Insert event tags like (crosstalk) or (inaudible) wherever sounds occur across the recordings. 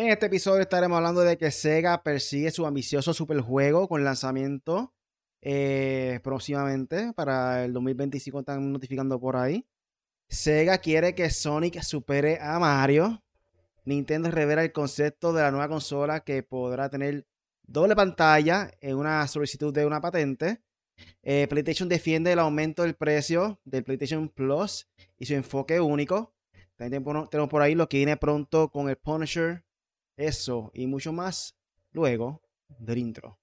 En este episodio estaremos hablando de que Sega persigue su ambicioso superjuego con lanzamiento eh, próximamente para el 2025, están notificando por ahí. Sega quiere que Sonic supere a Mario. Nintendo revela el concepto de la nueva consola que podrá tener doble pantalla en una solicitud de una patente. Eh, PlayStation defiende el aumento del precio del PlayStation Plus y su enfoque único. También tenemos por ahí lo que viene pronto con el Punisher. Eso y mucho más luego del intro.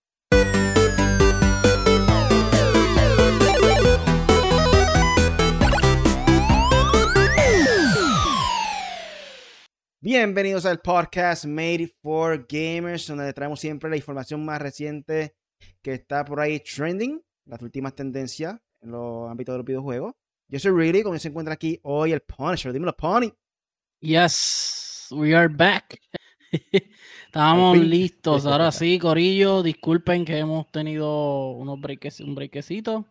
Bienvenidos al podcast Made for Gamers, donde traemos siempre la información más reciente que está por ahí trending, las últimas tendencias en los ámbitos de los videojuegos. Yo soy Really, como se encuentra aquí hoy el Punisher. Dímelo, Pony. Yes, we are back. (laughs) Estábamos listos. Ahora (laughs) sí, Corillo, disculpen que hemos tenido unos breaks, un brequecito.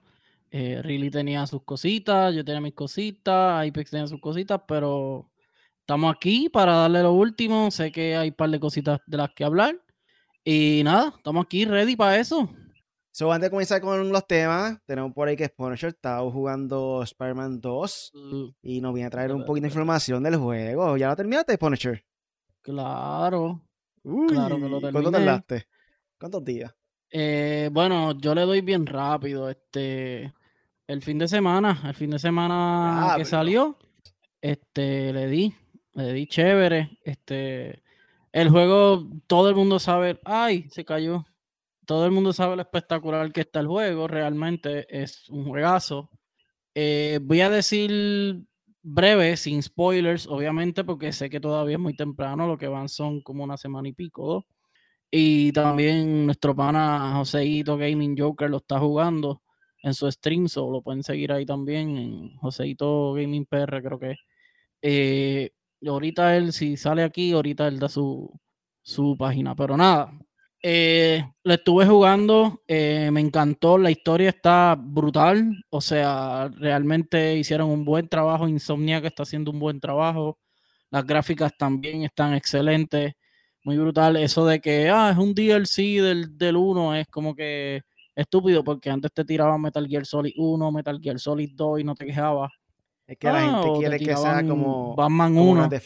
Eh, really tenía sus cositas, yo tenía mis cositas, Apex tenía sus cositas, pero estamos aquí para darle lo último. Sé que hay un par de cositas de las que hablar. Y nada, estamos aquí ready para eso. So, antes de comenzar con los temas, tenemos por ahí que Punisher está jugando Spider-Man 2 uh, y nos viene a traer un poquito de información del juego. ¿Ya lo terminaste, Punisher? Claro. claro que lo terminé. ¿Cuánto tardaste? ¿Cuántos días? Eh, bueno, yo le doy bien rápido. Este, el fin de semana, el fin de semana que salió, este, le di, le di chévere. Este, el juego, todo el mundo sabe, ay, se cayó. Todo el mundo sabe lo espectacular que está el juego. Realmente es un juegazo. Eh, voy a decir breve, sin spoilers, obviamente, porque sé que todavía es muy temprano, lo que van son como una semana y pico, Y también nuestro pana Joseito Gaming Joker lo está jugando en su stream, o lo pueden seguir ahí también en Joseito Gaming PR, creo que eh, ahorita él, si sale aquí, ahorita él da su, su página, pero nada, eh, lo estuve jugando, eh, me encantó, la historia está brutal, o sea, realmente hicieron un buen trabajo, Insomnia que está haciendo un buen trabajo, las gráficas también están excelentes, muy brutal, eso de que, ah, es un DLC del, del 1, es como que estúpido, porque antes te tiraban Metal Gear Solid 1, Metal Gear Solid 2 y no te quejabas. Es que la gente ah, quiere que sea como Batman 1. de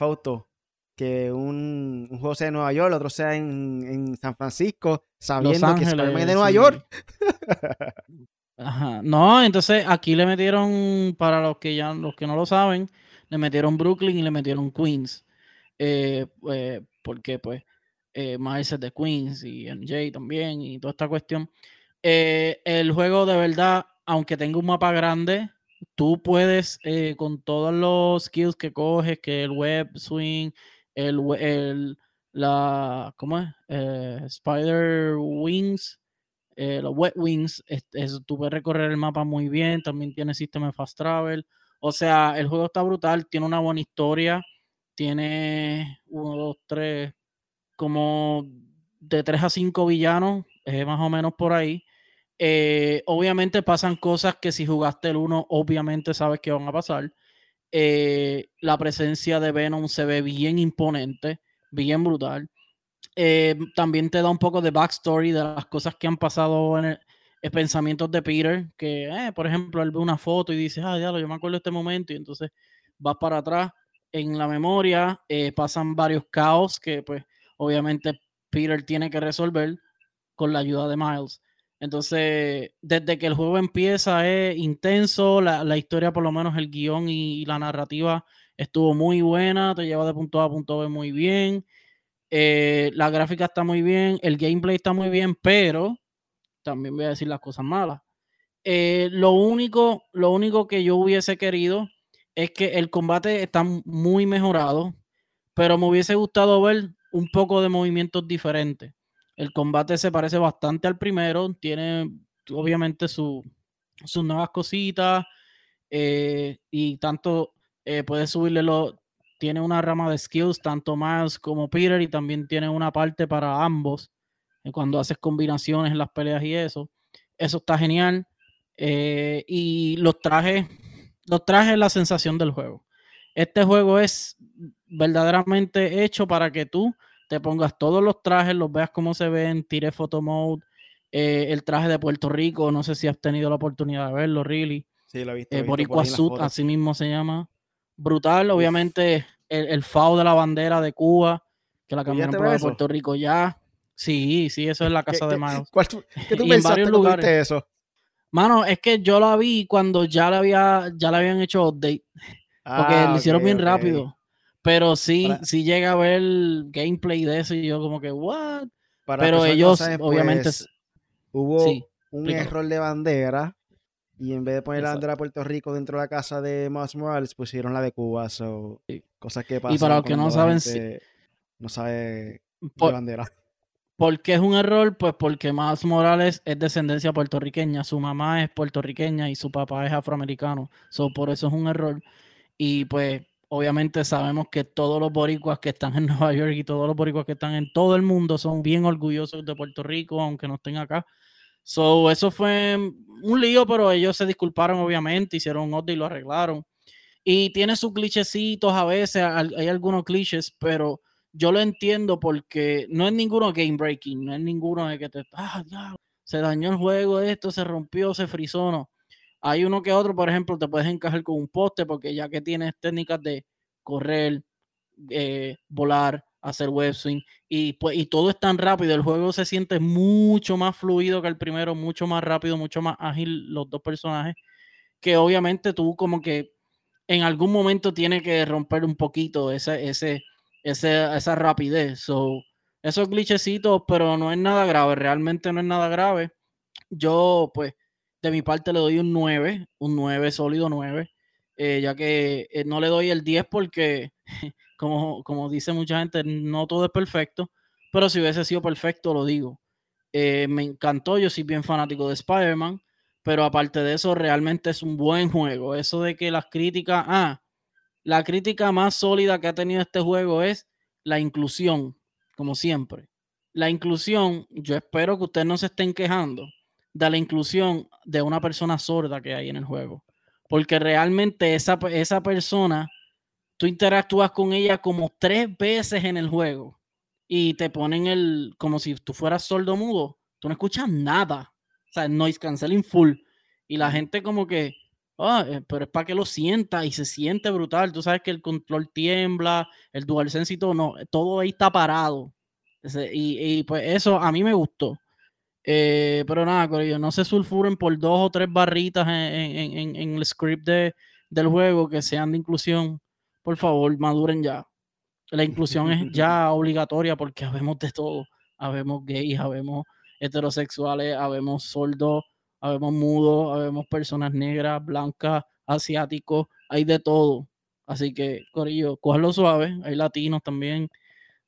que un, un, juego sea en Nueva York, el otro sea en, en San Francisco, sabiendo que Spider-Man es de Nueva York. Ajá. No, entonces aquí le metieron, para los que ya los que no lo saben, le metieron Brooklyn y le metieron Queens. Eh, pues, porque pues eh, Miles es de Queens y MJ también y toda esta cuestión. Eh, el juego de verdad, aunque tenga un mapa grande, tú puedes eh, con todos los skills que coges, que el web swing, el, el la, ¿cómo es? Eh, Spider Wings, eh, los Wet Wings, es, tú puedes recorrer el mapa muy bien, también tiene sistema de fast travel, o sea, el juego está brutal, tiene una buena historia, tiene uno, dos, tres, como de tres a cinco villanos, es más o menos por ahí. Eh, obviamente pasan cosas que si jugaste el uno, obviamente sabes que van a pasar. Eh, la presencia de Venom se ve bien imponente, bien brutal. Eh, también te da un poco de backstory de las cosas que han pasado en el, pensamientos de Peter, que, eh, por ejemplo, él ve una foto y dice, ah, ya, yo me acuerdo de este momento, y entonces vas para atrás en la memoria, pasan varios caos que, pues, obviamente Peter tiene que resolver con la ayuda de Miles. Entonces, desde que el juego empieza es intenso, la, historia, por lo menos el guion y, la narrativa estuvo muy buena, te lleva de punto A a punto B muy bien, eh, la gráfica está muy bien, el gameplay está muy bien, pero también voy a decir las cosas malas. Eh, lo, único, lo único que yo hubiese querido es que el combate está muy mejorado, pero me hubiese gustado ver un poco de movimientos diferentes. El combate se parece bastante al primero, tiene obviamente sus nuevas cositas eh, y tanto eh, puede subirle lo, tiene una rama de skills, tanto más como Peter, y también tiene una parte para ambos, eh, cuando haces combinaciones en las peleas y eso. Eso está genial. y los trajes, los trajes la sensación del juego. Este juego es verdaderamente hecho para que tú te pongas todos los trajes, los veas cómo se ven, tire photo mode, eh, el traje de Puerto Rico, no sé si has tenido la oportunidad de verlo, really. Sí, lo he visto. Eh, Boricua en fotos. así mismo se llama. Brutal, obviamente, el, el FAO de la bandera de Cuba, que la ¿Tú cambiaron para eso? Puerto Rico ya. Sí, sí, eso es la ¿Qué- casa de qué- Miles. ¿Cuál tú- ¿Qué tú (laughs) en pensaste varios cuando lugares. viste eso? Mano, es que yo la vi cuando ya le, había, ya le habían hecho update, porque Ah, lo hicieron ok, bien rápido. Pero sí, Para- sí llega a ver gameplay de eso y yo como que, what? Para Pero no ellos, obviamente, pues, hubo sí, un error de bandera y en vez de poner la bandera de Puerto Rico dentro de la casa de Miles Morales, pusieron la de Cuba. So, Sí. cosas que pasan Y para los que no saben, gente no sabe de bandera. ¿Por qué es un error? Pues porque Miles Morales es descendencia puertorriqueña, su mamá es puertorriqueña y su papá es afroamericano. So, por eso es un error. Y pues obviamente sabemos que todos los boricuas que están en (laughs) Nueva York y todos los boricuas que están en todo el mundo son bien orgullosos de Puerto Rico, aunque no estén acá. So, eso fue un lío, pero ellos se disculparon obviamente, hicieron un y lo arreglaron. Y tiene sus clichecitos a veces, hay algunos clichés, pero yo lo entiendo porque no es ninguno game breaking, no es ninguno de que te, ah, se dañó el juego, esto se rompió, se frizó, no. Hay uno que otro, por ejemplo, te puedes encajar con un poste porque ya que tienes técnicas de correr, eh, volar, hacer web swing y, pues, y todo es tan rápido, el juego se siente mucho más fluido que el primero, mucho más rápido, mucho más ágil los dos personajes, que obviamente tú como que en algún momento tiene que romper un poquito ese, ese, ese, esa rapidez. So, esos glitchecitos, pero no es nada grave, realmente no es nada grave. Yo, pues, de mi parte le doy un 9, un 9, sólido 9, eh, ya que eh, no le doy el 10 porque, (laughs) como, como dice mucha gente, no todo es perfecto, pero si hubiese sido perfecto, lo digo. Eh, me encantó, yo soy bien fanático de Spider-Man, pero aparte de eso, realmente es un buen juego. Eso de que las críticas, ah, la crítica más sólida que ha tenido este juego es la inclusión, como siempre. La inclusión, yo espero que ustedes no se estén quejando de la inclusión de una persona sorda que hay en el juego. Porque realmente esa, esa persona, tú interactúas con ella como tres veces en el juego y te ponen el, como si tú fueras sordo mudo, tú no escuchas nada. O sea, noise canceling full. Y la gente como que, ah, eh, pero es para que lo sienta y se siente brutal. Tú sabes que el control tiembla, el DualSense y todo, no, todo ahí está parado. Y, y, pues eso a mí me gustó. Eh, pero nada, Corillo, no se sulfuren por dos o tres barritas en, en- en- en el script de, del juego que sean de inclusión. Por favor, maduren ya. La inclusión es ya (laughs) obligatoria porque habemos de todo. Habemos gays, habemos heterosexuales, habemos sordos, habemos mudos, habemos personas negras, blancas, asiáticos, hay de todo. Así que, Corillo, cójanlo suave, hay latinos también.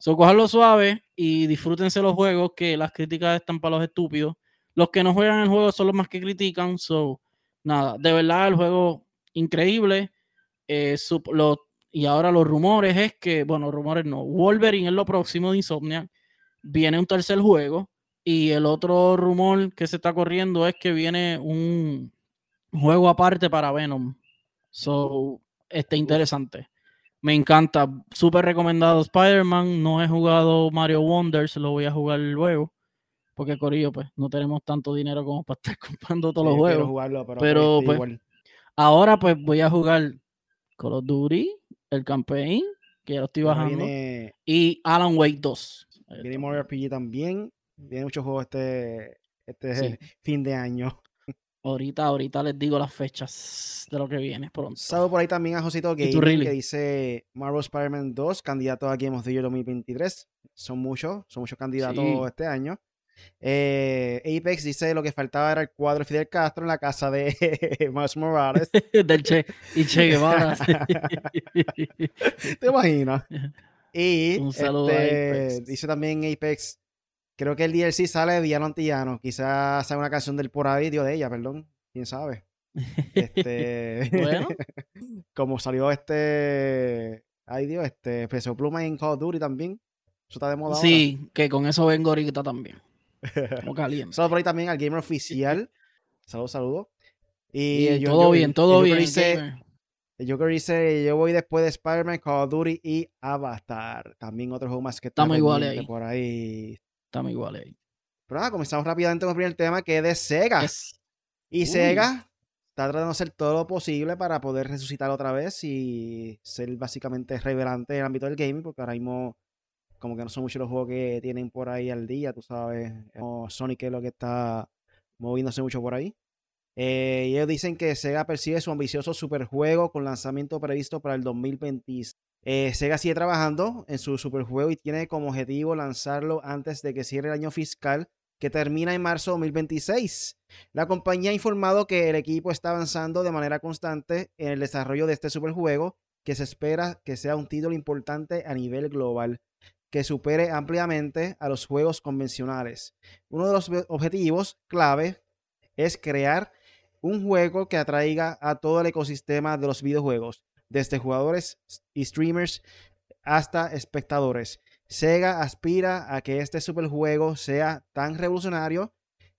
So, cójanlo suave y disfrútense los juegos, que las críticas están para los estúpidos. Los que no juegan el juego son los más que critican. So, nada, de verdad, el juego increíble. Eh, lo- y ahora los rumores es que, bueno, rumores no, Wolverine es lo próximo de Insomniac. Viene un tercer juego. Y el otro rumor que se está corriendo es que viene un juego aparte para Venom. So, está interesante. Me encanta. Súper recomendado Spider-Man. No he jugado Mario Wonders, lo voy a jugar luego. Porque, Corillo, pues no tenemos tanto dinero como para estar (laughs) comprando todos Sí, los juegos. jugarlo, pero, pero, pues, igual. Ahora, pues voy a jugar Call of Duty, el campaign, que ya lo estoy bajando, Viene, y Alan Wake 2. Ahí viene. Mario RPG también. Viene muchos juegos este, este Sí. (laughs) fin de año. Ahorita, ahorita les digo las fechas de lo que viene pronto. Saludo por ahí también a Josito ¿Y tú, Gaming Riley? que dice Marvel Spider-Man 2, candidato a Game of the Year 2023. Son muchos, son muchos candidatos Sí. este año. Eh, Apex dice lo que faltaba era el cuadro de Fidel Castro en la casa de (laughs) Miles Morales. (laughs) Del Che y Che (laughs) Guevara. ¿Te imaginas? Y Un saludo a este, Apex. dice también Apex, creo que el DLC sale de Villano Antillano. Quizás sea una canción del por ahí, Dios de ella, perdón. Quién sabe. Este, (laughs) (laughs) Bueno. como salió este, ay Dios, este, Peso Pluma en Call of Duty también. Eso está de moda sí, que con eso vengo ahorita también. (laughs) Como caliente. Saludos por ahí también al gamer oficial. Saludos, saludos. Y, Y yo- todo yo- bien, todo Joker bien. Dice, gamer. El Joker dice, yo voy después de Spider-Man, Call of Duty y Avatar. También otro juego más que está Estamos iguales ahí. por ahí. Estamos iguales ahí. Pero nada, comenzamos rápidamente con el primer tema que es de Sega. Yes. Y Uy. Sega está tratando de hacer todo lo posible para poder resucitar otra vez y ser básicamente revelante en el ámbito del gaming, porque ahora mismo como que no son muchos los juegos que tienen por ahí al día, tú sabes, como Sonic es lo que está moviéndose mucho por ahí. Eh, y ellos dicen que Sega persigue su ambicioso superjuego con lanzamiento previsto para el 2026. Eh, Sega sigue trabajando en su superjuego y tiene como objetivo lanzarlo antes de que cierre el año fiscal que termina en marzo de 2026. La compañía ha informado que el equipo está avanzando de manera constante en el desarrollo de este superjuego, que se espera que sea un título importante a nivel global, que supere ampliamente a los juegos convencionales. Uno de los objetivos clave es crear un juego que atraiga a todo el ecosistema de los videojuegos, desde jugadores y streamers hasta espectadores. Sega aspira a que este superjuego sea tan revolucionario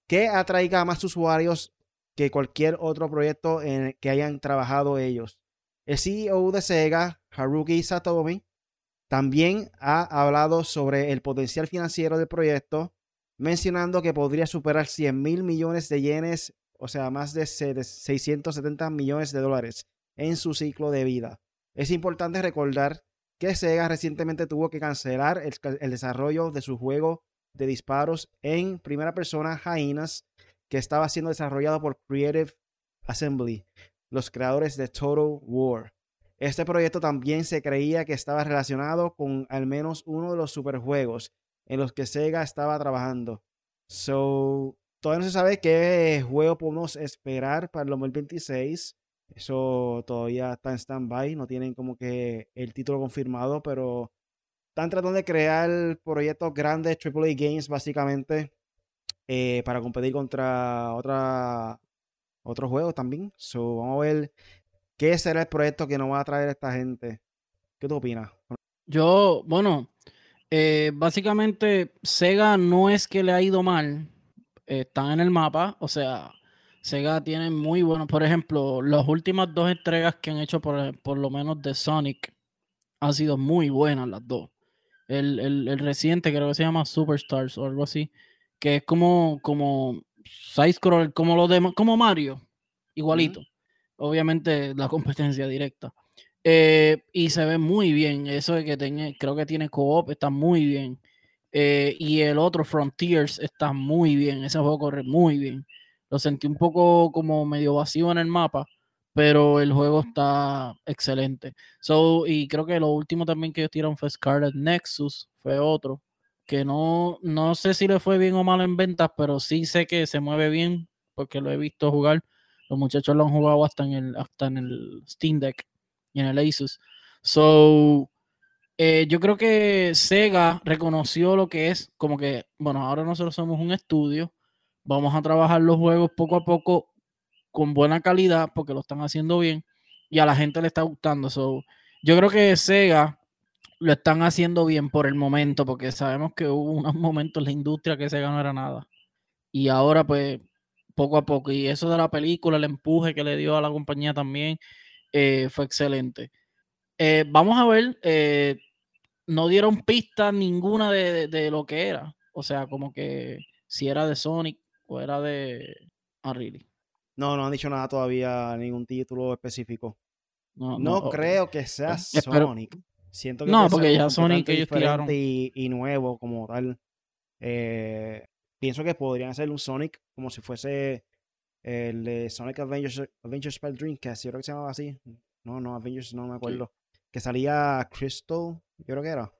que atraiga a más usuarios que cualquier otro proyecto en el que hayan trabajado ellos. El CEO de Sega, Haruki Satomi, también ha hablado sobre el potencial financiero del proyecto, mencionando que podría superar 100 mil millones de yenes, o sea, más de 670 millones de dólares en su ciclo de vida. Es importante recordar que Sega recientemente tuvo que cancelar el, desarrollo de su juego de disparos en primera persona Hyenas, que estaba siendo desarrollado por Creative Assembly, los creadores de Total War. Este proyecto también se creía que estaba relacionado con al menos uno de los superjuegos en los que Sega estaba trabajando. So, todavía no se sabe qué juego podemos esperar para el 2026. Eso todavía está en stand-by, no tienen como que el título confirmado, pero están tratando de crear proyectos grandes, AAA Games, básicamente, eh, para competir contra otra, otros juegos también. So, vamos a ver qué será el proyecto que nos va a traer esta gente. ¿Qué tú opinas? Yo, bueno, eh, básicamente Sega no es que le ha ido mal, eh, están en el mapa, o sea, Sega tiene muy buenos, por ejemplo, las últimas dos entregas que han hecho por, por lo menos de Sonic han sido muy buenas las dos. El, el, el, reciente creo que se llama Superstars o algo así, que es como, como side scroll, como lo de como Mario, igualito. Uh -huh. Obviamente la (laughs) competencia directa. Eh, y se ve muy bien. Eso de que tenga, creo que tiene co-op, está muy bien. Eh, y el otro, Frontiers, está muy bien. Ese juego corre muy bien. Lo sentí un poco como medio vacío en el mapa, pero el juego está excelente. So, y creo que lo último también que ellos tiraron fue Scarlet Nexus, fue otro, que no, no sé si le fue bien o mal en ventas, pero sí sé que se mueve bien, porque lo he visto jugar. Los muchachos lo han jugado hasta en el, hasta en el Steam Deck y en el Asus. So, eh, yo creo que Sega reconoció lo que es, como que, bueno, ahora nosotros somos un estudio, vamos a trabajar los juegos poco a poco con buena calidad, porque lo están haciendo bien, y a la gente le está gustando. So, yo creo que Sega lo están haciendo bien por el momento, porque sabemos que hubo (laughs) unos momentos en la industria que Sega no era nada. Y ahora, pues, poco a poco. Y eso de la película, el empuje que le dio a la compañía también, eh, fue excelente. Eh, vamos a ver, eh, no dieron pista ninguna de, lo que era. O sea, como que si era de Sonic o era de Unreal. No, no han dicho nada todavía, ningún título específico. No, no, no creo que sea Sonic. Siento que no, porque ya Sonic ellos tiraron. Y, y, nuevo como tal. Eh, pienso que podrían hacer un Sonic como si fuese el de Sonic Adventures, Adventures el Dreamcast, yo creo que se llamaba así. No, no, Avengers no me acuerdo. Sí. Que salía Crystal, yo creo que era.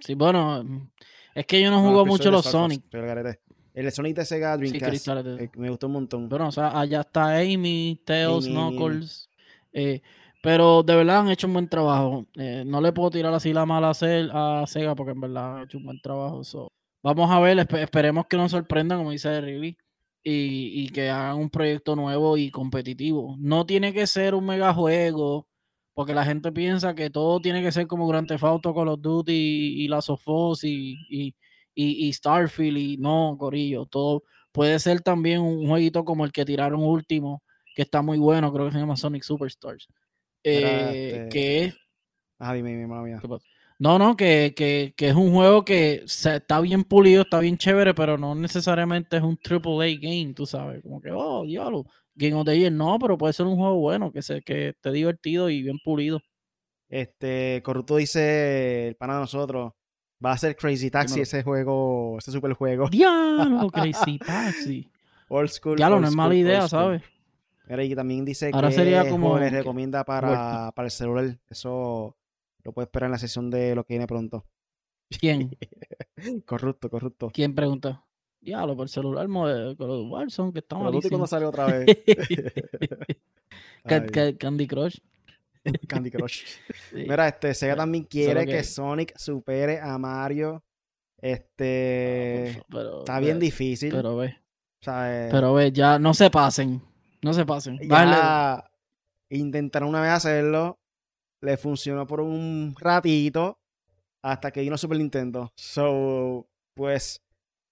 Sí, bueno, es que yo no juego mucho los Sonic. El Sonic de Sega Dreamcast sí, eh, me gustó un montón. Bueno, o sea, allá está Amy, Tails, Amy, Knuckles. Eh, pero de verdad han hecho un buen trabajo. Eh, no le puedo tirar así la mala a, Sega porque en verdad han hecho un buen trabajo. So. Vamos a ver, esp esperemos que nos sorprendan, como dice Riley, y, y, que hagan un proyecto nuevo y competitivo. No tiene que ser un mega juego, porque la gente piensa que todo tiene que ser como Grand Theft Auto, Call of Duty y, y Last of Us y, y, y, Starfield y no, Corillo, todo puede ser también un jueguito como el que tiraron último, que está muy bueno, creo que se llama Sonic Superstars. eh, que es... Ah, dime, mía. No, no, que, que, que, es un juego que está bien pulido, está bien chévere, pero no necesariamente es un AAA game, tú sabes. Como que, oh, diablo, Game of the Year. No, pero puede ser un juego bueno, que, se, que esté divertido y bien pulido. Este, Corrupto dice, el pana de nosotros, va a ser Crazy Taxi ese juego, ese super juego. Diablo, (laughs) Crazy Taxi. Old school. Diablo, no es mala idea, ¿sabes? Mira, y también dice Ahora que sería como les recomienda para, para el celular. Eso lo puedes esperar en la sesión de lo que viene pronto. ¿Quién? (laughs) corrupto, corrupto. ¿Quién pregunta? Diablo, por el celular modelo, con los Warzone, que Pero malísimo. cuando sale otra vez. (laughs) Candy Crush. (laughs) Candy Crush. Sí. Mira, este, Sega también quiere que, que- Sonic supere a Mario. Este, Pero, está bien ve, difícil. Pero ve, o sea, eh, pero ve, ya no se pasen. No se pasen. Ya intentaron una vez hacerlo. Le funcionó por un ratito. Hasta que vino Super Nintendo. So, pues,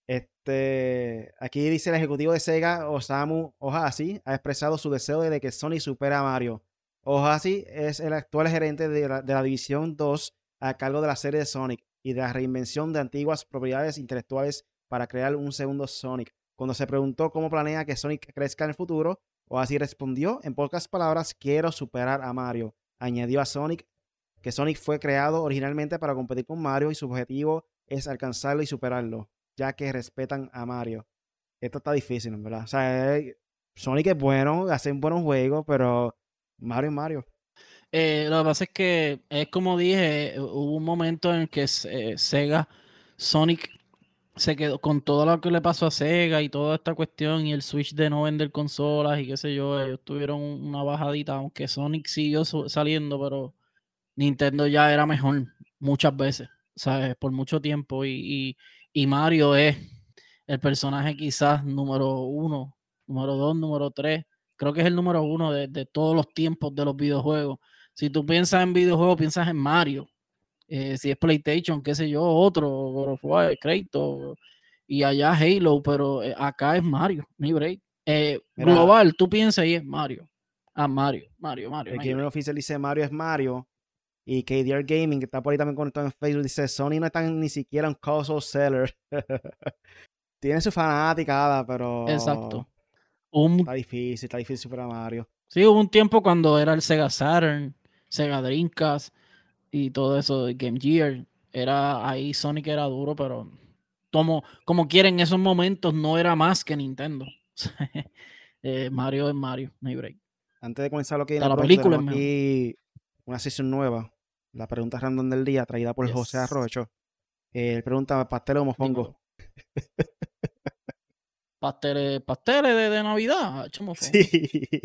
este, aquí dice el ejecutivo de Sega, Osamu Ohashi, ha expresado su deseo de que Sonic supere a Mario. Ohashi es el actual gerente de la, División 2 a cargo de la serie de Sonic y de la reinvención de antiguas propiedades intelectuales para crear un segundo Sonic. Cuando se preguntó cómo planea que Sonic crezca en el futuro, Ohashi respondió, en pocas palabras, quiero superar a Mario. Añadió a Sonic que Sonic fue creado originalmente para competir con Mario y su objetivo es alcanzarlo y superarlo, ya que respetan a Mario. Esto está difícil, verdad. Eh, Sonic es bueno, hace un buen juego, pero Mario Mario. Eh, lo que pasa es que es como dije, eh, hubo un momento en que eh, Sega, Sonic se quedó con todo lo que le pasó a Sega y toda esta cuestión y el switch de no vender consolas y qué sé yo, ellos tuvieron una bajadita, aunque Sonic siguió saliendo, pero Nintendo ya era mejor muchas veces, ¿sabes? Por mucho tiempo y, y- y Mario es el personaje quizás número uno, número dos, número tres, creo que es el número uno de, de todos los tiempos de los videojuegos. Si tú piensas en videojuegos, piensas en Mario. Eh, si es PlayStation, qué sé yo, otro, God of War, Kratos, y allá Halo, pero eh, acá es Mario, ni break. Eh, global, tú piensas y es Mario. Ah, Mario, Mario, Mario. El hay gamer break. oficial dice Mario es Mario. Y KDR Gaming, que está por ahí también conectado en Facebook, dice Sony no es tan ni siquiera un console seller. (laughs) Tiene su fanaticada, pero Exacto. Un, está difícil, está difícil superar a Mario. sí, hubo un tiempo cuando era el Sega Saturn, Sega Dreamcast y todo eso de Game Gear. Era ahí Sonic era duro, pero como, como quieren en esos momentos no era más que Nintendo. (laughs) Eh, Mario es Mario, no hay break. Antes de comenzar lo que viene la película aquí una sesión nueva. La pregunta random del día, traída por José. Arrocho. Eh, él pregunta, ¿pastel o mofongo? (laughs) Pasteles, pasteles de, de Navidad. Echa mofongo. Sí.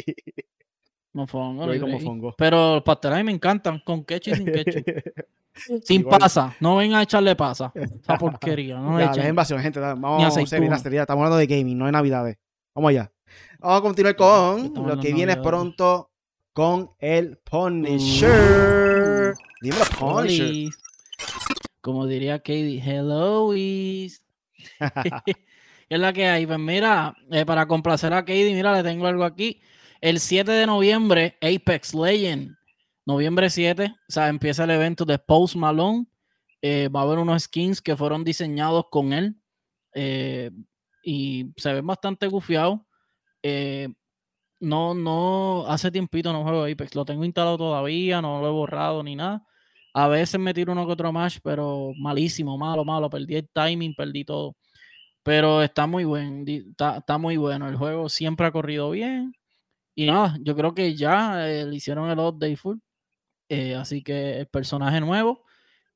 Mofongo, Yo break. mofongo. Pero los pasteles a mí me encantan, con ketchup y sin ketchup. (laughs) Sin Igual. pasa, no vengan a echarle pasa. Esa (laughs) porquería, no Ya, dejen invasión, gente. Vamos a seriedad, seriedad. Estamos hablando de gaming, no de navidades. Vamos allá. Vamos a continuar con lo que viene pronto con el Punisher. Dímelo, Punisher. Como diría Katie, hello, is. (laughs) ¿Qué es la que hay? Pues mira, eh, para complacer a Katie, mira, le tengo algo aquí. El 7 de noviembre, Apex Legend. Noviembre 7, o sea, empieza el evento de Post Malone. Eh, va a haber unos skins que fueron diseñados con él. eh, y se ven bastante gufiados. No, no, hace tiempito no juego Apex. Lo tengo instalado todavía, no lo he borrado ni nada. A veces me tiro uno que otro match, pero malísimo, malo, malo. Perdí el timing, perdí todo. Pero está muy buen, está, está muy bueno. El juego siempre ha corrido bien. Y nada, yo creo que ya eh, le hicieron el update full. Eh, así que el personaje nuevo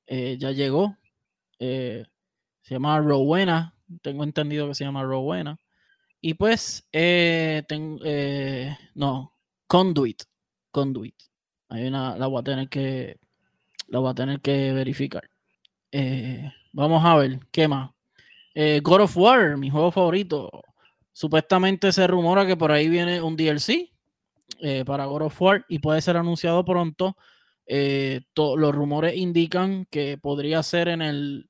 eh, ya llegó. Se llama Rowena. Tengo entendido que se llama Rowena. Y pues, no, Conduit. Conduit. Hay una, la voy a tener que, la voy a tener que verificar. Vamos a ver, ¿qué más? Eh, God of War, mi juego favorito. Supuestamente se rumora que por ahí viene un DLC eh, para God of War y puede ser anunciado pronto. Eh, los rumores indican que podría ser en el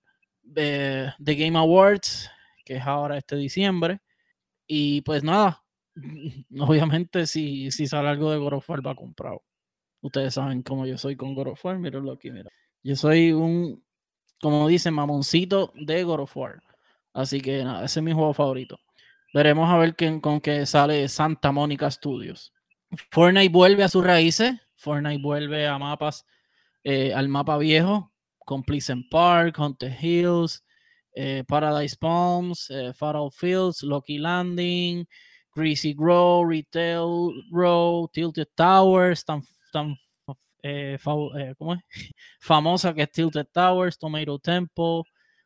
The Game Awards, que es ahora este diciembre. Y pues nada, (laughs) obviamente si, si sale algo de God of War va comprado. Ustedes saben cómo yo soy con God of War. Mírenlo aquí, mira. Yo soy un, como dicen, mamoncito de God of War. Así que nada, ese es mi juego favorito. Veremos a ver con qué sale Santa Mónica Studios. Fortnite vuelve a sus raíces. Fortnite vuelve a mapas, eh, al mapa viejo, con Pleasant Park, Haunted Hills, eh, Paradise Palms, eh, Fatal Fields, Lucky Landing, Greasy Grow, Retail Row, Tilted Towers, tan, tan ¿cómo es? (laughs) famosa que es Tilted Towers, Tomato Temple,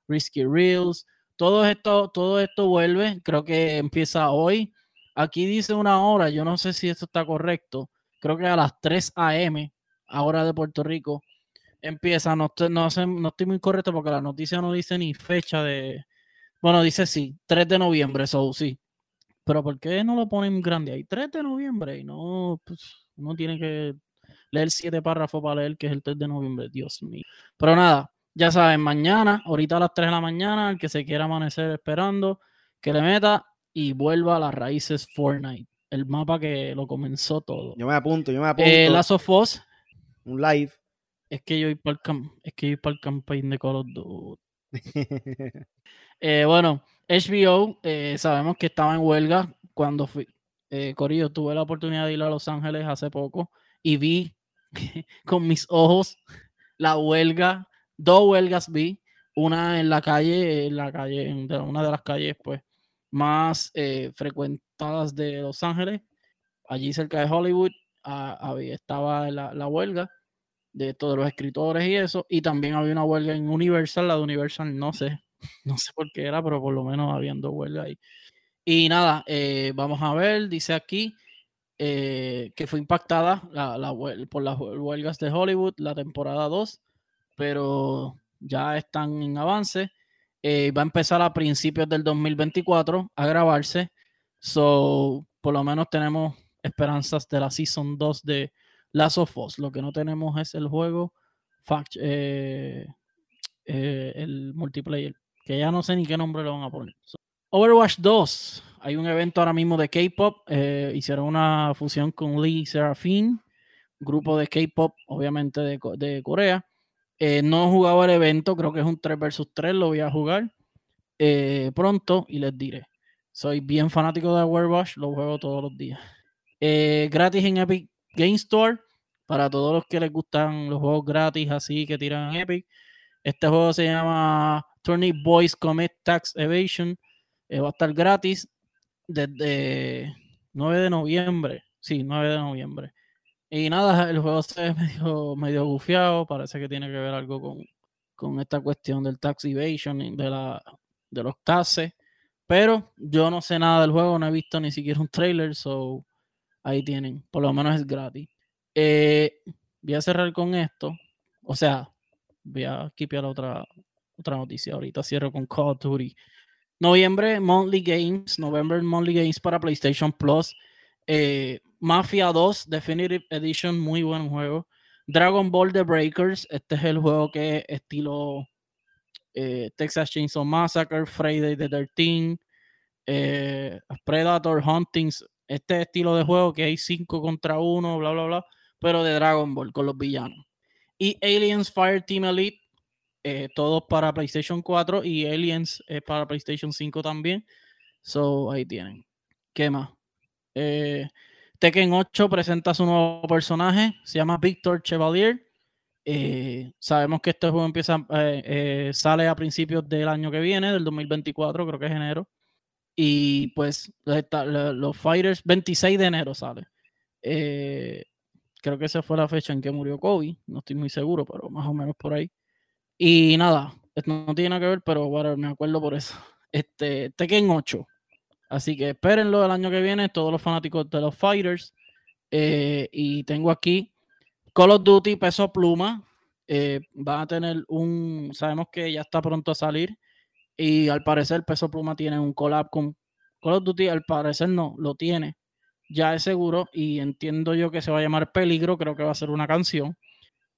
Risky Reels. Todo esto, todo esto vuelve, creo que empieza hoy. Aquí dice una hora, yo no sé si esto está correcto. Creo que a las 3 a.m., ahora de Puerto Rico, empieza. No, no, no estoy muy correcto porque la noticia no dice ni fecha de. Bueno, dice sí, 3 de noviembre, eso sí. Pero ¿por qué no lo ponen grande ahí? 3 de noviembre y no, pues, uno tiene que leer siete párrafos para leer que es el 3 de noviembre, Dios mío. Pero nada, ya saben, mañana, ahorita a las 3 de la mañana, el que se quiera amanecer esperando, que le meta y vuelva a las raíces Fortnite, el mapa que lo comenzó todo. Yo me apunto, yo me eh, apunto. Last of Us. Un live. Es que yo voy para el, es que para el campaign de Call of Duty. (laughs) Eh, bueno, HBO, eh, sabemos que estaba en huelga cuando fui. Corillo, tuve la oportunidad de ir a Los Ángeles hace poco y vi (laughs) con mis ojos la huelga, dos huelgas vi, una en la calle, en la calle, una de las calles, pues, más eh, frecuentadas de Los Ángeles, allí cerca de Hollywood, estaba la, la, huelga de todos los escritores y eso, y también había una huelga en Universal, la de Universal no sé, (laughs) no sé por qué era, pero por lo menos habían dos huelgas ahí. Y nada, eh, vamos a ver, dice aquí eh, que fue impactada la, por las huelgas de Hollywood, la temporada 2, pero ya están en avance. Eh, va a empezar a principios del 2024 a grabarse. So, por lo menos tenemos esperanzas de la Season 2 de Last of Us. Lo que no tenemos es el juego, fact, eh, eh, el multiplayer, que ya no sé ni qué nombre le van a poner. Overwatch 2. Hay un evento ahora mismo de K-pop. hicieron una fusión con Lee Serafin, grupo de K-pop, obviamente de, de Corea. Eh, no he jugado el evento, creo que es un 3 versus 3, lo voy a jugar eh, pronto y les diré. Soy bien fanático de Overwatch, lo juego todos los días. Eh, gratis en Epic Game Store, para todos los que les gustan los juegos gratis así que tiran Epic. Este juego se llama Turnip Boys Commit Tax Evasion. va a estar gratis desde 9 de noviembre. Sí, 9 de noviembre. Y nada, el juego se ve (laughs) medio, medio gufiado, parece que tiene que ver algo con, con esta cuestión del tax evasion, de, la, de los taxes, pero yo no sé nada del juego, no he visto ni siquiera un trailer, so ahí tienen, por lo menos es gratis. Eh, voy a cerrar con esto, o sea, voy a quitar otra, otra noticia ahorita, cierro con Call of Duty. Noviembre, Monthly Games, November Monthly Games para PlayStation Plus. Eh, Mafia 2 Definitive Edition, muy buen juego. Dragon Ball The Breakers, este es el juego que es estilo eh, Texas Chainsaw Massacre, Friday the 13, eh, Predator Huntings, este estilo de juego que hay 5 contra 1, bla, bla, bla, pero de Dragon Ball con los villanos. Y Aliens Fire Team Elite, eh, todos para PlayStation 4 y Aliens para PlayStation 5 también. So ahí tienen. ¿Qué más? Eh, Tekken 8 presenta su nuevo personaje, se llama Victor Chevalier. Eh, sabemos que este juego empieza, eh, sale a principios del año que viene, del 2024, creo que es enero. Y pues los Fighters, 26 de enero sale. creo que esa fue la fecha en que murió Kobe, no estoy muy seguro, pero más o menos por ahí. Y nada, esto no tiene nada que ver, pero bueno, me acuerdo por eso. Este, Tekken 8 Así que espérenlo el año que viene, todos los fanáticos de los Fighters. Eh, y tengo aquí Call of Duty Peso Pluma. Eh, van a tener un. Sabemos que ya está pronto a salir. Y al parecer, Peso Pluma tiene un collab con Call of Duty. Al parecer, no, lo tiene. Ya es seguro. Y entiendo yo que se va a llamar Peligro. Creo que va a ser una canción.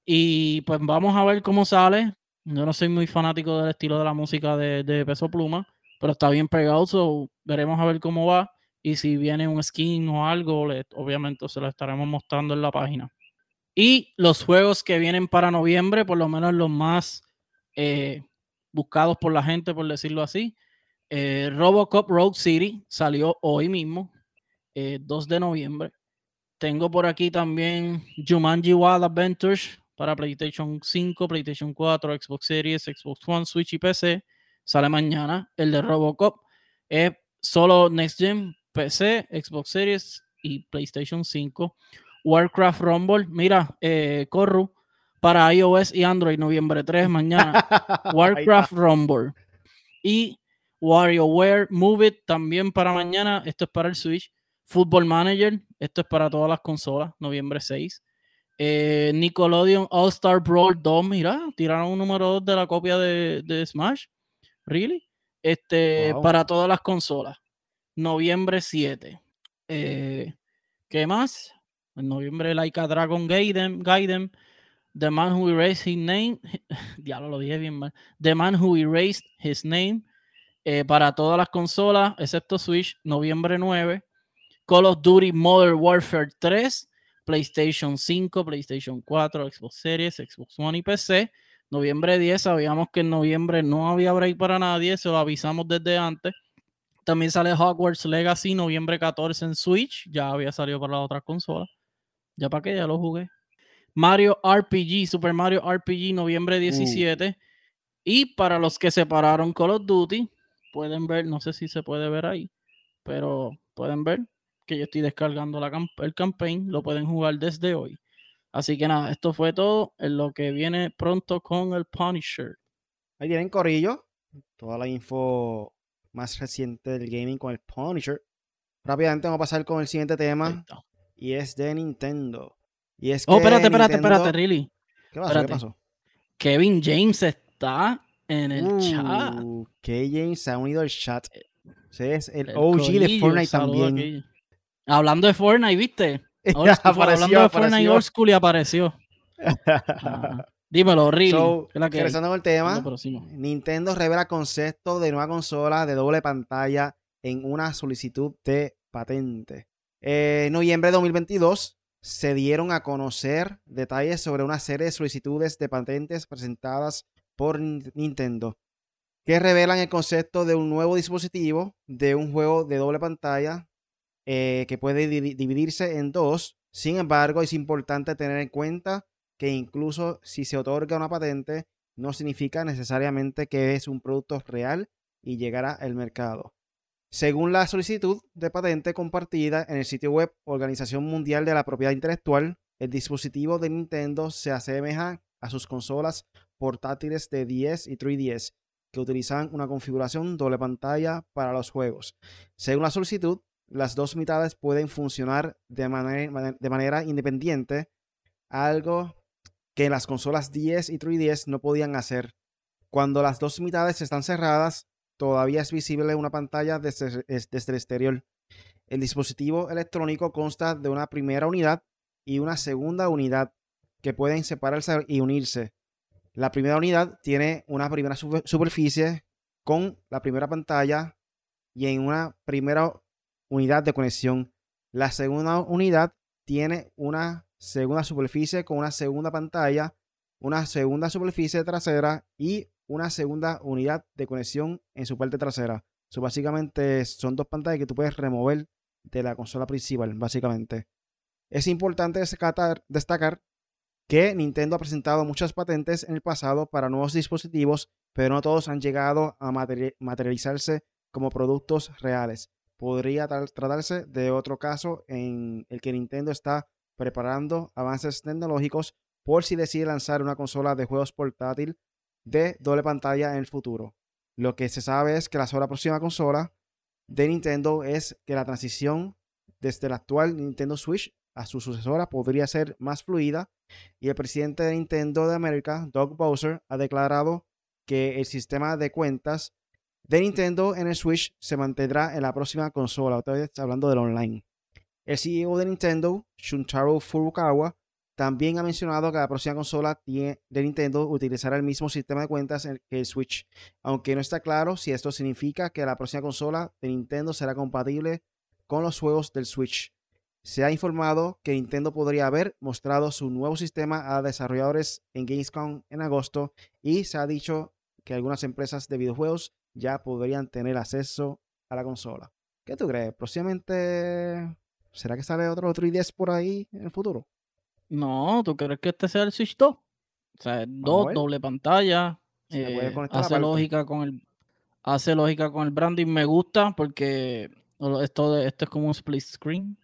Y pues vamos a ver cómo sale. Yo no soy muy fanático del estilo de la música de, de Peso Pluma pero está bien pegado, so veremos a ver cómo va. Y si viene un skin o algo, obviamente se lo estaremos mostrando en la página. Y los juegos que vienen para noviembre, por lo menos los más eh, buscados por la gente, por decirlo así. Eh, Robocop Road City salió hoy mismo, 2 eh, de noviembre. Tengo por aquí también Jumanji Wild Adventures para PlayStation 5, PlayStation 4, Xbox Series, Xbox One, Switch y PC. Sale mañana. El de Robocop es solo Next Gen, PC, Xbox Series y PlayStation 5. Warcraft Rumble, mira, eh, Corru, para iOS y Android, noviembre 3, mañana. (laughs) Warcraft Rumble. Y WarioWare Move It también para mañana. Esto es para el Switch. Football Manager, esto es para todas las consolas, noviembre 6. Eh, Nickelodeon All Star Brawl 2, mira, tiraron un número 2 de la copia de, Smash. ¿Really? Este, para todas las consolas. Noviembre 7. Eh, ¿Qué más? En noviembre, Like a Dragon Gaiden, Gaiden The Man Who Erased His Name. (laughs) Diablo, lo dije bien mal. The Man Who Erased His Name. Eh, para todas las consolas, excepto Switch, noviembre 9. Call of Duty Modern Warfare 3, PlayStation 5, PlayStation 4, Xbox Series, Xbox One y PC. Noviembre 10, sabíamos que en noviembre no había break para nadie, se lo avisamos desde antes. También sale Hogwarts Legacy, noviembre 14 en Switch, ya había salido para la otra consola. Ya para qué, ya lo jugué. Mario RPG, Super Mario RPG, noviembre 17. Uh. Y para los que separaron Call of Duty, pueden ver, no sé si se puede ver ahí, pero pueden ver que yo estoy descargando la el campaign, lo pueden jugar desde hoy. Así que nada, esto fue todo en lo que viene pronto con el Punisher. Ahí tienen Corillo, toda la info más reciente del gaming con el Punisher. Rápidamente vamos a pasar con el siguiente tema y es de Nintendo. Y es oh, espérate, espérate, espérate, really. ¿Qué pasó? ¿Qué pasó? Kevin James está en el chat. Uh, Kevin James se ha unido al chat. Sí, es el, OG de Fortnite también. Hablando de Fortnite, ¿viste? (laughs) hablando de Fortnite Old School y apareció. (laughs) dímelo. So, regresando con el tema, Nintendo revela concepto de nueva consola de doble pantalla en una solicitud de patente. En noviembre de 2022 se dieron a conocer detalles sobre una serie de solicitudes de patentes presentadas por Nintendo que revelan el concepto de un nuevo dispositivo de un juego de doble pantalla eh, que puede dividirse en dos. Sin embargo, es importante tener en cuenta que incluso si se otorga una patente, no significa necesariamente que es un producto real y llegará al mercado. Según la solicitud de patente compartida en el sitio web Organización Mundial de la Propiedad Intelectual, el dispositivo de Nintendo se asemeja a sus consolas portátiles de 10 y 3DS, que utilizan una configuración doble pantalla para los juegos. Según la solicitud, las dos mitades pueden funcionar de manera, de manera independiente, algo que las consolas 10 y 3DS no podían hacer. Cuando las dos mitades están cerradas, todavía es visible una pantalla desde, desde el exterior. El dispositivo electrónico consta de una primera unidad y una segunda unidad que pueden separarse y unirse. La primera unidad tiene una primera superficie con la primera pantalla y en una primera unidad de conexión. La segunda unidad tiene una segunda superficie con una segunda pantalla, una segunda superficie trasera y una segunda unidad de conexión en su parte trasera. So, básicamente son dos pantallas que tú puedes remover de la consola principal, básicamente. Es importante destacar, que Nintendo ha presentado muchas patentes en el pasado para nuevos dispositivos, pero no todos han llegado a materializarse como productos reales. Podría tratarse de otro caso en el que Nintendo está preparando avances tecnológicos por si decide lanzar una consola de juegos portátil de doble pantalla en el futuro. Lo que se sabe es que la sola próxima consola de Nintendo es que la transición desde la actual Nintendo Switch a su sucesora podría ser más fluida y el presidente de Nintendo de América, Doug Bowser, ha declarado que el sistema de cuentas de Nintendo en el Switch se mantendrá en la próxima consola. Otra vez hablando del online. El CEO de Nintendo, Shuntaro Furukawa, también ha mencionado que la próxima consola de Nintendo utilizará el mismo sistema de cuentas que el Switch, aunque no está claro si esto significa que la próxima consola de Nintendo será compatible con los juegos del Switch. se ha informado que Nintendo podría haber mostrado su nuevo sistema a desarrolladores en Gamescom en agosto y se ha dicho que algunas empresas de videojuegos ya podrían tener acceso a la consola. ¿Qué tú crees? ¿Próximamente será que sale otro 3DS por ahí en el futuro? No, ¿tú crees que este sea el Switch 2? O sea, dos, doble pantalla. Eh, hace lógica con el hace lógica con el branding. Me gusta porque esto, esto es como un split screen.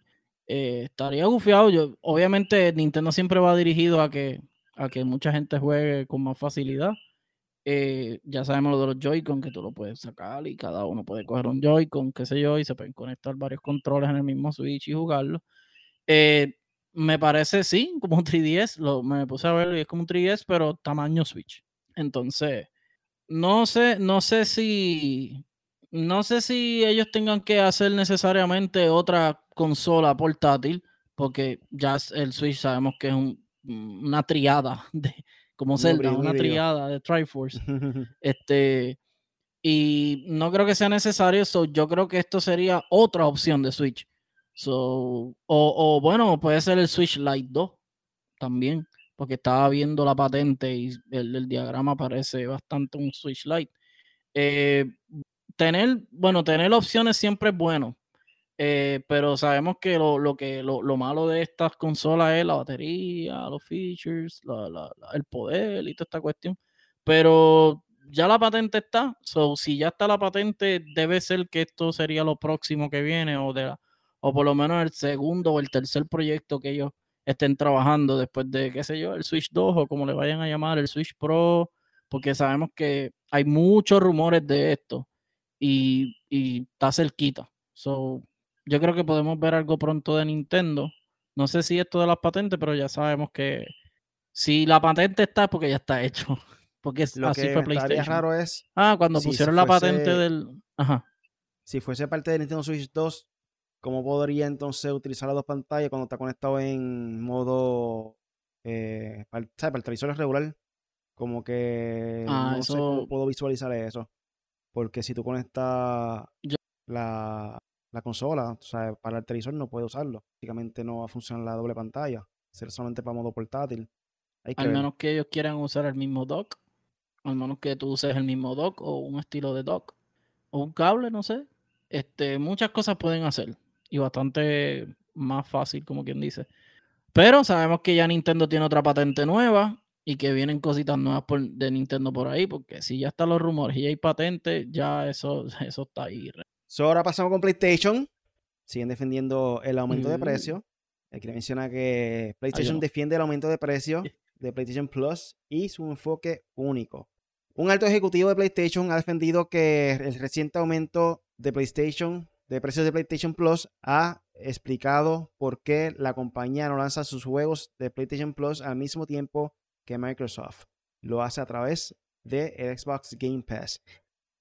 Eh, estaría gufiado. Yo, obviamente, Nintendo siempre va dirigido a que, a que mucha gente juegue con más facilidad. Eh, ya sabemos lo de los Joy-Con, que tú lo puedes sacar y cada uno puede coger un Joy-Con, qué sé yo, y se pueden conectar varios controles en el mismo Switch y jugarlo. Eh, me parece, sí, como un 3DS. Lo, me puse a ver y es como un 3DS, pero tamaño Switch. Entonces, no sé, no sé si. No sé si ellos tengan que hacer necesariamente otra consola portátil, porque ya el Switch sabemos que es una triada (laughs) de, como Zelda, una triada de Triforce. (laughs) este, y no creo que sea necesario, so, yo creo que esto sería otra opción de Switch. So, o, bueno, puede ser el Switch Lite 2 también, porque estaba viendo la patente y el, diagrama parece bastante un Switch Lite. Eh, tener, bueno, tener opciones siempre es bueno, eh, pero sabemos que lo, que lo, malo de estas consolas es la batería, los features, el poder y toda esta cuestión. Pero ya la patente está. So, si ya está la patente, debe ser que esto sería lo próximo que viene, o de o por lo menos el segundo o el tercer proyecto que ellos estén trabajando después de, qué sé yo, el Switch 2 o como le vayan a llamar, el Switch Pro, porque sabemos que hay muchos rumores de esto y, y está cerquita. So, yo creo que podemos ver algo pronto de Nintendo. No sé si esto de las patentes, pero ya sabemos que si la patente está, es porque ya está hecho. (laughs) Porque Lo así que fue PlayStation. raro es. Ah, cuando pusieron la patente del. Ajá. Si fuese parte de Nintendo Switch 2, ¿cómo podría entonces utilizar las dos pantallas cuando está conectado en modo. Eh, para, para, el televisor regular? Como que. Ah, no sé cómo puedo visualizar eso. Porque si tú conectas la, la consola, o sea, para el televisor no puede usarlo. Prácticamente no va a funcionar la doble pantalla, ser solamente para modo portátil. al menos que ellos quieran usar el mismo dock, al menos que tú uses el mismo dock o un estilo de dock o un cable, no sé. Este, muchas cosas pueden hacer y bastante más fácil, como quien dice. Pero sabemos que ya Nintendo tiene otra patente nueva y que vienen cositas nuevas de Nintendo por ahí, porque si ya están los rumores y hay patentes, ya eso, (laughs) eso está ahí ahora pasamos con PlayStation. Siguen defendiendo el aumento de mm. precio. Aquí menciona que PlayStation defiende el aumento de precio (laughs) de PlayStation Plus y su enfoque único. Un alto ejecutivo de PlayStation ha defendido que el reciente aumento de PlayStation, de precios de PlayStation Plus, ha explicado por qué la compañía no lanza sus juegos de PlayStation Plus al mismo tiempo que Microsoft. Lo hace a través de Xbox Game Pass.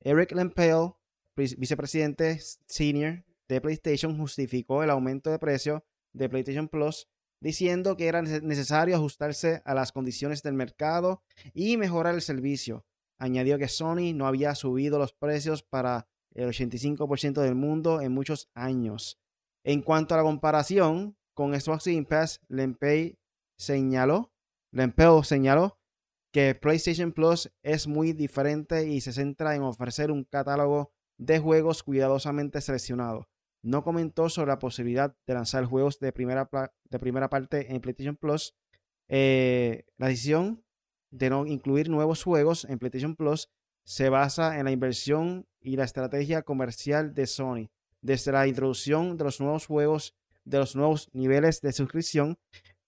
Eric Lempel, vicepresidente senior de PlayStation, justificó el aumento de precio de PlayStation Plus diciendo que era necesario ajustarse a las condiciones del mercado y mejorar el servicio. Añadió que Sony no había subido los precios para el 85% del mundo en muchos años. En cuanto a la comparación con Xbox Game Pass, Lempey señaló, Lempeo señaló que PlayStation Plus es muy diferente y se centra en ofrecer un catálogo de juegos cuidadosamente seleccionados. No comentó sobre la posibilidad de lanzar juegos de primera, de primera parte en PlayStation Plus. Eh, la decisión de no incluir nuevos juegos en PlayStation Plus se basa en la inversión y la estrategia comercial de Sony. Desde la introducción de los nuevos juegos, de los nuevos niveles de suscripción,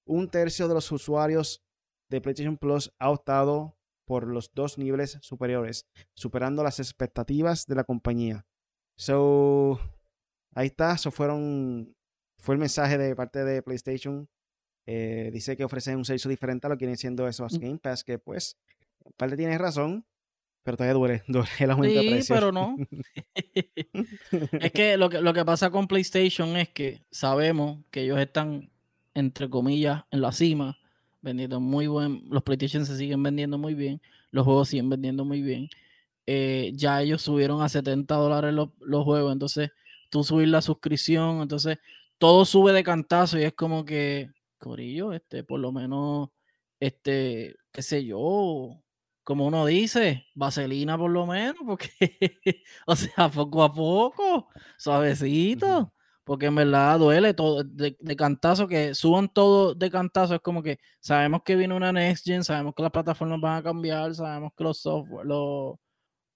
un tercio de los usuarios de PlayStation Plus ha optado por los dos niveles superiores, superando las expectativas de la compañía. So, ahí está, eso fueron, fue el mensaje de parte de PlayStation. Eh, dice que ofrecen un servicio diferente a lo que viene siendo esos mm. Game Pass, que pues, en parte tienes razón, pero todavía duele, (laughs) duele el aumento de precio. pero no. (laughs) es que lo, que lo que pasa con PlayStation es que sabemos que ellos están, entre comillas, en la cima vendiendo muy buen, los PlayStation se siguen vendiendo muy bien, los juegos siguen vendiendo muy bien. Eh, ya ellos subieron a 70 dólares los, juegos, entonces tú subir la suscripción, entonces todo sube de cantazo y es como que, Corillo, este, por lo menos, este, qué sé yo, como uno dice, vaselina por lo menos, porque, (laughs) o sea, poco a poco, suavecito, porque en verdad duele todo, de, cantazo, que suban todo de cantazo, es como que sabemos que viene una next gen, sabemos que las plataformas van a cambiar, sabemos que los software, los,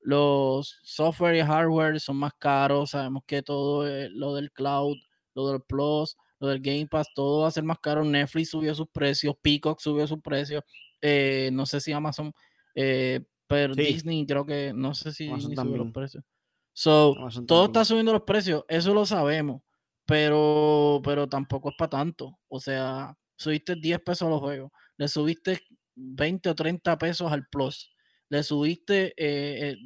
los software y hardware son más caros, sabemos que todo lo del cloud, lo del Plus, lo del Game Pass, todo va a ser más caro. Netflix subió sus precios, Peacock subió sus precios, eh, no sé si Amazon, eh, pero Disney creo que, no sé si subió los precios. So, todo está subiendo los precios, eso lo sabemos, pero, pero tampoco es para tanto. O sea, subiste 10 pesos a los juegos, le subiste 20 o 30 pesos al Plus le subiste, eh, eh,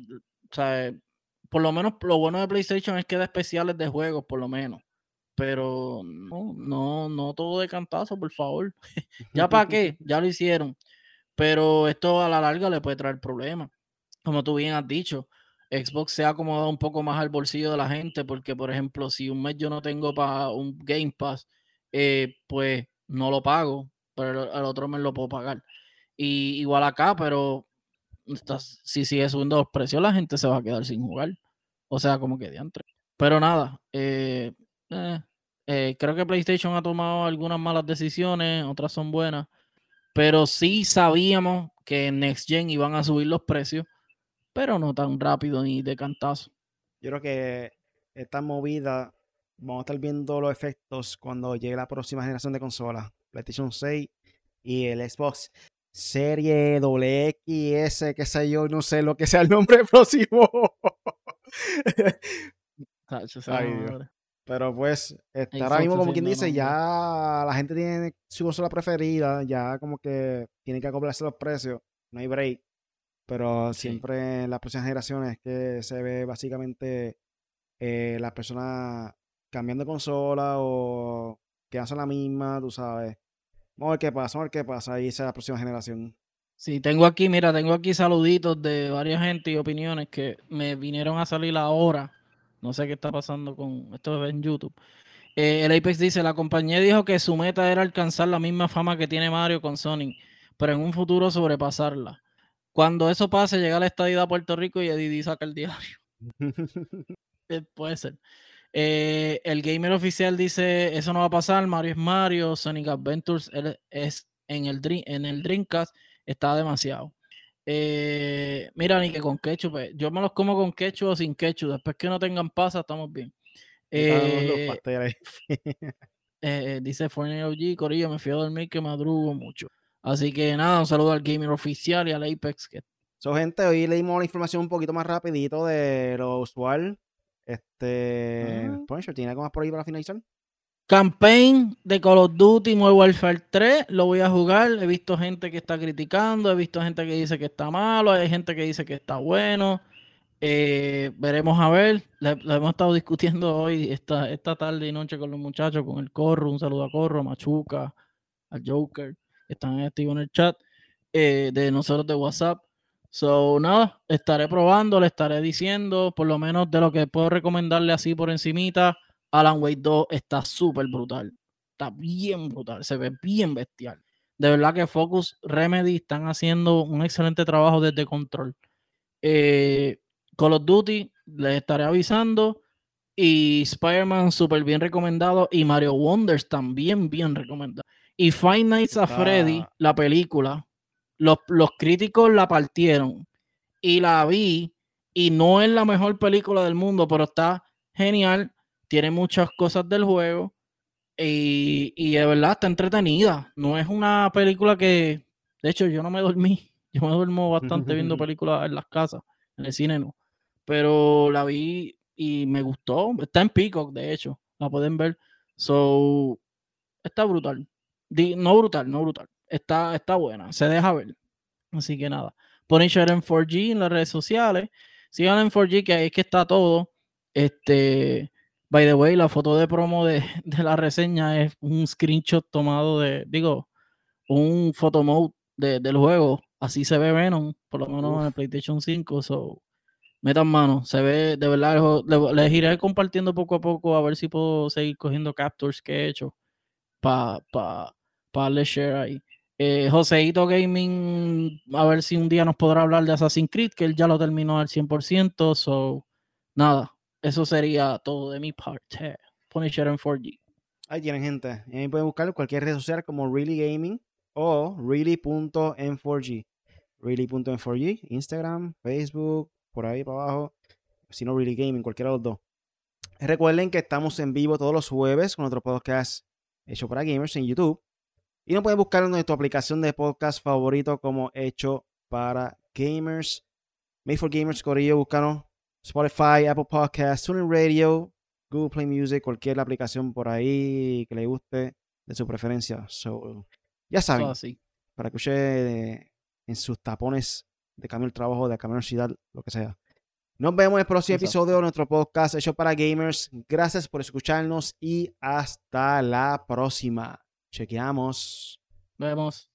o sea, por lo menos lo bueno de PlayStation es que da especiales de juegos, por lo menos. Pero no, no, no todo de cantazo, por favor. (laughs) ¿Ya para qué? Ya lo hicieron. Pero esto a la larga le puede traer problemas. Como tú bien has dicho, Xbox se ha acomodado un poco más al bolsillo de la gente, porque, por ejemplo, si un mes yo no tengo para un Game Pass, eh, pues no lo pago, pero el, otro mes lo puedo pagar. Y igual acá, pero si sigue subiendo los precios, la gente se va a quedar sin jugar. O sea, como que diantre. Pero nada, eh, eh, eh, creo que PlayStation ha tomado algunas malas decisiones, otras son buenas. Pero sí sabíamos que en Next Gen iban a subir los precios, pero no tan rápido ni de cantazo. Yo creo que esta movida, vamos a estar viendo los efectos cuando llegue la próxima generación de consolas, PlayStation 6 y el Xbox serie WX, qué sé yo, no sé lo que sea el nombre (laughs) próximo. Pero pues, este, ahora mismo, como quien dice, ya la gente tiene su consola preferida, ya como que tiene que acoplarse los precios, no hay break. Pero siempre en las próximas generaciones que se ve básicamente eh, las personas cambiando consola o quedándose la misma, tú sabes. Vamos a ver qué pasa, vamos a ver qué pasa. Ahí será la próxima generación. Sí, tengo aquí, mira, tengo aquí saluditos de varias gente y opiniones que me vinieron a salir ahora. No sé qué está pasando con esto en YouTube. Eh, el Apex dice, la compañía dijo que su meta era alcanzar la misma fama que tiene Mario con Sonic, pero en un futuro sobrepasarla. Cuando eso pase, llega la estadía a Puerto Rico y Eddie saca el diario. (laughs) Eh, puede ser. Eh, el gamer oficial dice, eso no va a pasar, Mario es Mario, Sonic Adventures es en el, en el Dreamcast, está demasiado. Eh, mira, ni que con ketchup, eh, yo me los como con ketchup o sin ketchup, después que no tengan pasa, estamos bien. dice Fortnite OG, Corillo, me fui a dormir que madrugo mucho. Así que nada, un saludo al gamer oficial y al Apex. Que... So, gente, hoy leímos la información un poquito más rapidito de lo usual este. ¿tiene algo más por ahí para finalizar? Campaign de Call of Duty Modern Warfare 3, lo voy a jugar. He visto gente que está criticando, he visto gente que dice que está malo, hay gente que dice que está bueno. Eh, veremos a ver. Lo, hemos estado discutiendo hoy, esta, esta tarde y noche con los muchachos, con el Corro. Un saludo a Corro, a Machuca, al Joker, están activos en el chat eh, de nosotros de WhatsApp. So, nada, estaré probando, le estaré diciendo, por lo menos de lo que puedo recomendarle así por encimita. Alan Wake 2 está súper brutal. Está bien brutal, se ve bien bestial. De verdad que Focus Remedy están haciendo un excelente trabajo desde control. Eh, Call of Duty, les estaré avisando. Y Spider-Man súper bien recomendado. Y Mario Wonders también bien recomendado. Y Five Nights at Freddy, la película, los, críticos la partieron y la vi y no es la mejor película del mundo, pero está genial, tiene muchas cosas del juego y, y de verdad está entretenida. No es una película que, de hecho, yo no me dormí, (laughs) yo me duermo bastante viendo (laughs) películas en las casas, en el cine no, pero la vi y me gustó. Está en Peacock, de hecho, la pueden ver. So, está brutal. No brutal, no brutal está, está buena, se deja ver. Así que nada, Punisher en 4G en las redes sociales. Sigan en 4G, que ahí es que está todo. Este, by the way, la foto de promo de, la reseña es un screenshot tomado de, digo, un photo mode del juego. Así se ve Venom, por lo menos en el PlayStation 5. So, metan mano. Se ve, de verdad, les iré compartiendo poco a poco a ver si puedo seguir cogiendo captures que he hecho para pa, share ahí. Eh, Joseito Gaming, a ver si un día nos podrá hablar de Assassin's Creed, que él ya lo terminó al 100%. So, nada, eso sería todo de mi parte. Punisher en 4G. Ahí tienen, gente. Ahí pueden buscar en cualquier red social como Really Gaming o really.m4g. Really.m4g, Instagram, Facebook, por ahí para abajo. Si no, Really Gaming, cualquiera de los dos. Recuerden que estamos en vivo todos los jueves con otro podcast hecho para gamers en YouTube. Y nos pueden buscar en nuestra aplicación de podcast favorito como hecho para gamers. Made for Gamers, Corillo, búscanos. Spotify, Apple Podcasts, TuneIn Radio, Google Play Music, cualquier aplicación por ahí que le guste de su preferencia. So, ya saben, para que usted en sus tapones de camino al trabajo, de camino a la ciudad, lo que sea. Nos vemos en el próximo episodio de nuestro podcast hecho para gamers. Gracias por escucharnos y hasta la próxima. Chequeamos. Vemos.